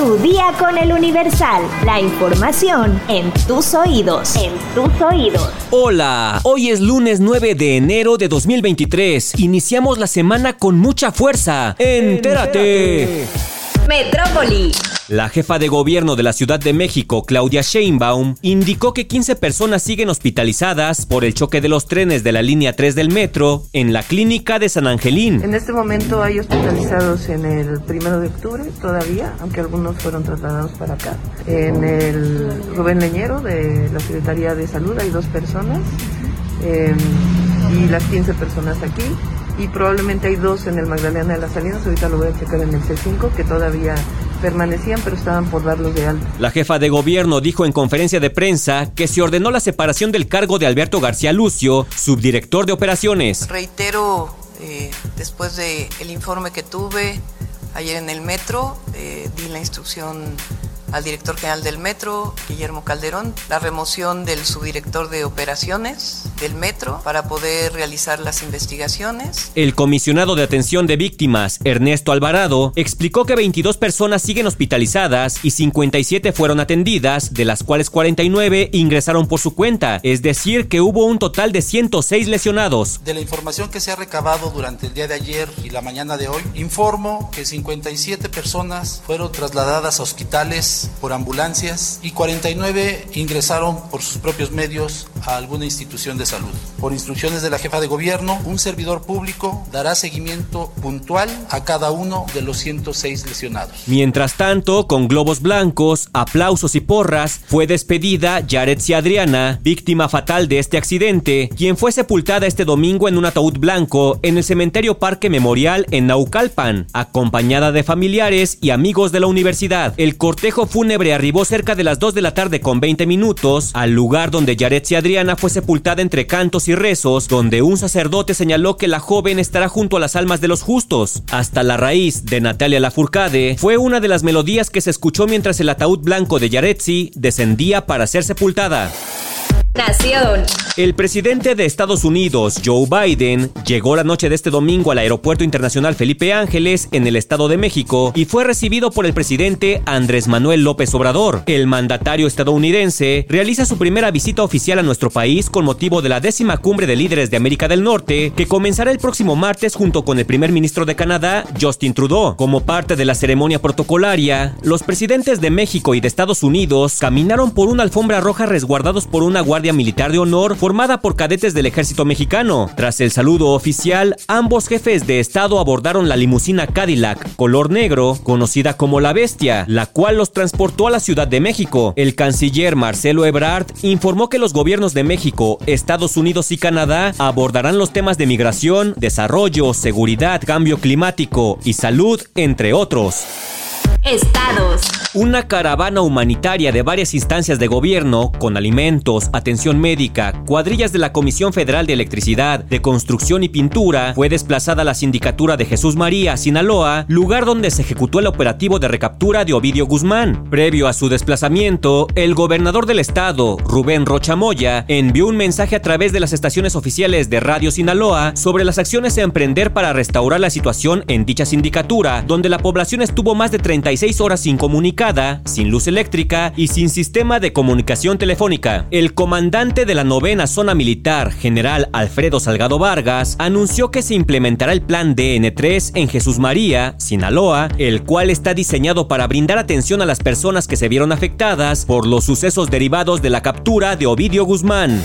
Tu día con el Universal. La información en tus oídos. En tus oídos. Hola, hoy es lunes 9 de enero de 2023. Iniciamos la semana con mucha fuerza. Entérate. Metrópoli. La jefa de gobierno de la Ciudad de México, Claudia Sheinbaum, indicó que 15 personas siguen hospitalizadas por el choque de los trenes de la línea 3 del metro en la clínica de San Angelín. En este momento hay hospitalizados en el primero de octubre todavía, aunque algunos fueron trasladados para acá. En el Rubén Leñero de la Secretaría de Salud hay dos personas eh, y las 15 personas aquí y probablemente hay dos en el Magdalena de las Salinas, ahorita lo voy a checar en el C5, que todavía permanecían pero estaban por darlos de alta. La jefa de gobierno dijo en conferencia de prensa que se ordenó la separación del cargo de Alberto García Lucio, subdirector de operaciones. Reitero, eh, después del el informe que tuve ayer en el metro, eh, di la instrucción al director general del metro, Guillermo Calderón, la remoción del subdirector de operaciones del metro para poder realizar las investigaciones. El comisionado de atención de víctimas, Ernesto Alvarado, explicó que 22 personas siguen hospitalizadas y 57 fueron atendidas, de las cuales 49 ingresaron por su cuenta, es decir, que hubo un total de 106 lesionados. De la información que se ha recabado durante el día de ayer y la mañana de hoy, informo que 57 personas fueron trasladadas a hospitales por ambulancias y 49 ingresaron por sus propios medios a alguna institución de salud. Por instrucciones de la jefa de gobierno, un servidor público dará seguimiento puntual a cada uno de los 106 lesionados. Mientras tanto, con globos blancos, aplausos y porras, fue despedida Yaretsi Adriana, víctima fatal de este accidente, quien fue sepultada este domingo en un ataúd blanco en el cementerio Parque Memorial en Naucalpan, acompañada de familiares y amigos de la universidad. El cortejo fúnebre arribó cerca de las 2 de la tarde con 20 minutos al lugar donde Yaretsi Adriana fue sepultada entre cantos y rezos, donde un sacerdote señaló que la joven estará junto a las almas de los justos. Hasta la raíz de Natalia Lafourcade fue una de las melodías que se escuchó mientras el ataúd blanco de Yaretsi descendía para ser sepultada. El presidente de Estados Unidos, Joe Biden, llegó la noche de este domingo al Aeropuerto Internacional Felipe Ángeles en el Estado de México y fue recibido por el presidente Andrés Manuel López Obrador. El mandatario estadounidense realiza su primera visita oficial a nuestro país con motivo de la décima cumbre de líderes de América del Norte, que comenzará el próximo martes junto con el primer ministro de Canadá, Justin Trudeau. Como parte de la ceremonia protocolaria, los presidentes de México y de Estados Unidos caminaron por una alfombra roja resguardados por una guardia militar de honor formada por cadetes del ejército mexicano. Tras el saludo oficial, ambos jefes de Estado abordaron la limusina Cadillac color negro, conocida como la Bestia, la cual los transportó a la Ciudad de México. El canciller Marcelo Ebrard informó que los gobiernos de México, Estados Unidos y Canadá abordarán los temas de migración, desarrollo, seguridad, cambio climático y salud, entre otros. Estados. Una caravana humanitaria de varias instancias de gobierno, con alimentos, atención médica, cuadrillas de la Comisión Federal de Electricidad, de Construcción y Pintura, fue desplazada a la sindicatura de Jesús María, Sinaloa, lugar donde se ejecutó el operativo de recaptura de Ovidio Guzmán. Previo a su desplazamiento, el gobernador del estado, Rubén Rocha Moya, envió un mensaje a través de las estaciones oficiales de Radio Sinaloa sobre las acciones a emprender para restaurar la situación en dicha sindicatura, donde la población estuvo más de 36 horas sin comunicar sin luz eléctrica y sin sistema de comunicación telefónica. El comandante de la novena zona militar, general Alfredo Salgado Vargas, anunció que se implementará el plan DN3 en Jesús María, Sinaloa, el cual está diseñado para brindar atención a las personas que se vieron afectadas por los sucesos derivados de la captura de Ovidio Guzmán.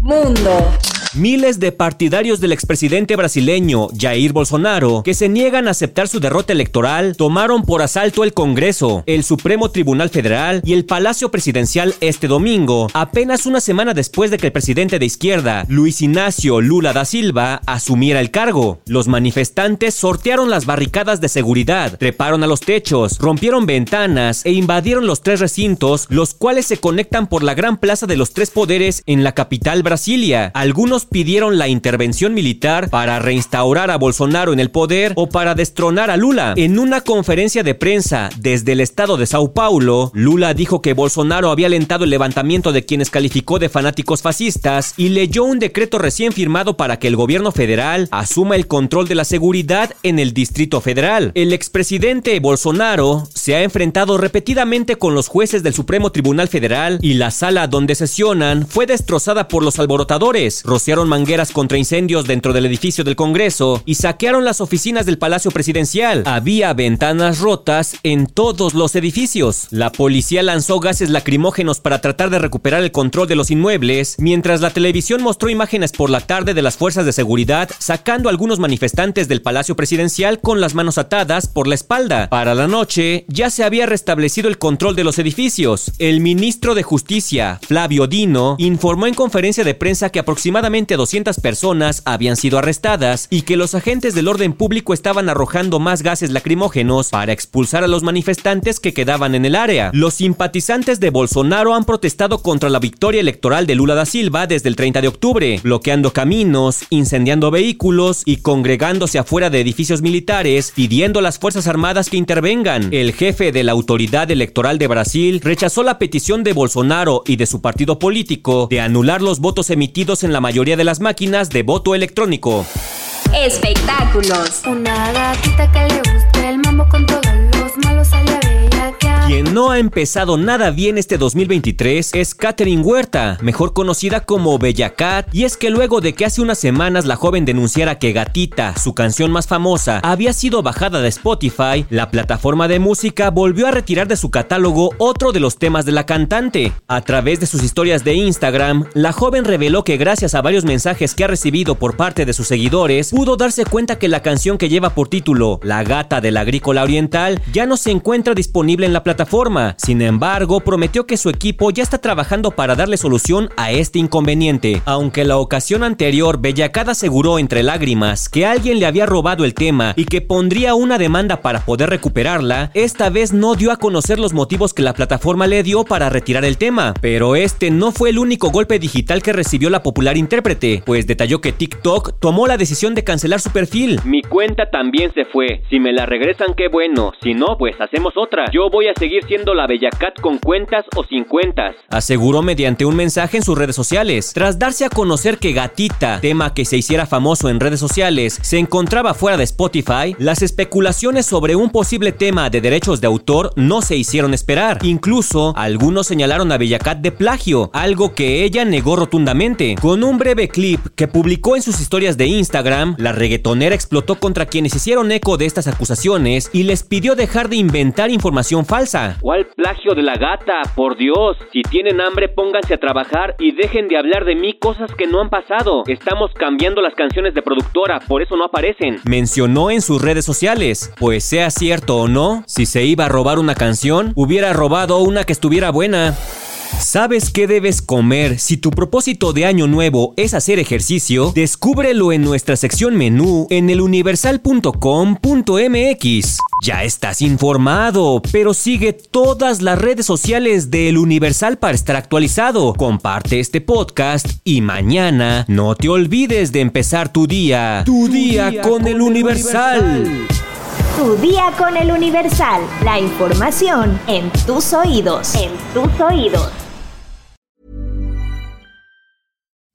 Mundo. Miles de partidarios del expresidente brasileño Jair Bolsonaro, que se niegan a aceptar su derrota electoral, tomaron por asalto el Congreso, el Supremo Tribunal Federal y el Palacio Presidencial este domingo, apenas una semana después de que el presidente de izquierda, Luis Ignacio Lula da Silva, asumiera el cargo. Los manifestantes sortearon las barricadas de seguridad, treparon a los techos, rompieron ventanas e invadieron los tres recintos, los cuales se conectan por la gran plaza de los tres poderes en la capital Brasilia. Algunos Pidieron la intervención militar para reinstaurar a Bolsonaro en el poder o para destronar a Lula. En una conferencia de prensa desde el estado de Sao Paulo, Lula dijo que Bolsonaro había alentado el levantamiento de quienes calificó de fanáticos fascistas y leyó un decreto recién firmado para que el gobierno federal asuma el control de la seguridad en el Distrito Federal. El expresidente Bolsonaro se ha enfrentado repetidamente con los jueces del Supremo Tribunal Federal y la sala donde sesionan fue destrozada por los alborotadores. Mangueras contra incendios dentro del edificio del Congreso y saquearon las oficinas del Palacio Presidencial. Había ventanas rotas en todos los edificios. La policía lanzó gases lacrimógenos para tratar de recuperar el control de los inmuebles, mientras la televisión mostró imágenes por la tarde de las fuerzas de seguridad sacando a algunos manifestantes del Palacio Presidencial con las manos atadas por la espalda. Para la noche ya se había restablecido el control de los edificios. El ministro de Justicia, Flavio Dino, informó en conferencia de prensa que aproximadamente 200 personas habían sido arrestadas y que los agentes del orden público estaban arrojando más gases lacrimógenos para expulsar a los manifestantes que quedaban en el área. Los simpatizantes de Bolsonaro han protestado contra la victoria electoral de Lula da Silva desde el 30 de octubre, bloqueando caminos, incendiando vehículos y congregándose afuera de edificios militares, pidiendo a las Fuerzas Armadas que intervengan. El jefe de la autoridad electoral de Brasil rechazó la petición de Bolsonaro y de su partido político de anular los votos emitidos en la mayoría de las máquinas de voto electrónico. Espectáculos. Una gatita que le gusta el mambo con todos los malos sale a bellaquear. Quien no ha empezado nada bien este 2023 es Katherine Huerta, mejor conocida como Bella Cat, y es que luego de que hace unas semanas la joven denunciara que Gatita, su canción más famosa, había sido bajada de Spotify, la plataforma de música volvió a retirar de su catálogo otro de los temas de la cantante. A través de sus historias de Instagram, la joven reveló que gracias a varios mensajes que ha recibido por parte de sus seguidores, pudo darse cuenta que la canción que lleva por título La gata del agrícola oriental ya no se encuentra disponible en la plataforma. Sin embargo, prometió que su equipo ya está trabajando para darle solución a este inconveniente. Aunque la ocasión anterior Bellacada aseguró entre lágrimas que alguien le había robado el tema y que pondría una demanda para poder recuperarla, esta vez no dio a conocer los motivos que la plataforma le dio para retirar el tema. Pero este no fue el único golpe digital que recibió la popular intérprete, pues detalló que TikTok tomó la decisión de cancelar su perfil. Mi cuenta también se fue. Si me la regresan, qué bueno. Si no, pues hacemos otra. Yo voy a seguir siendo la Bella Cat con cuentas o sin cuentas. Aseguró mediante un mensaje en sus redes sociales. Tras darse a conocer que Gatita, tema que se hiciera famoso en redes sociales, se encontraba fuera de Spotify, las especulaciones sobre un posible tema de derechos de autor no se hicieron esperar. Incluso, algunos señalaron a Bella Cat de plagio, algo que ella negó rotundamente. Con un breve clip que publicó en sus historias de Instagram, la reggaetonera explotó contra quienes hicieron eco de estas acusaciones y les pidió dejar de inventar información falsa. ¿Cuál plagio de la gata? Por Dios, si tienen hambre pónganse a trabajar y dejen de hablar de mí cosas que no han pasado. Estamos cambiando las canciones de productora, por eso no aparecen. Mencionó en sus redes sociales. Pues sea cierto o no, si se iba a robar una canción, hubiera robado una que estuviera buena. ¿Sabes qué debes comer si tu propósito de año nuevo es hacer ejercicio? Descúbrelo en nuestra sección menú en eluniversal.com.mx. Ya estás informado, pero sigue todas las redes sociales de El Universal para estar actualizado. Comparte este podcast y mañana no te olvides de empezar tu día. Tu, día, con, El Universal. Tu día con el Universal. La información en tus oídos. En tus oídos.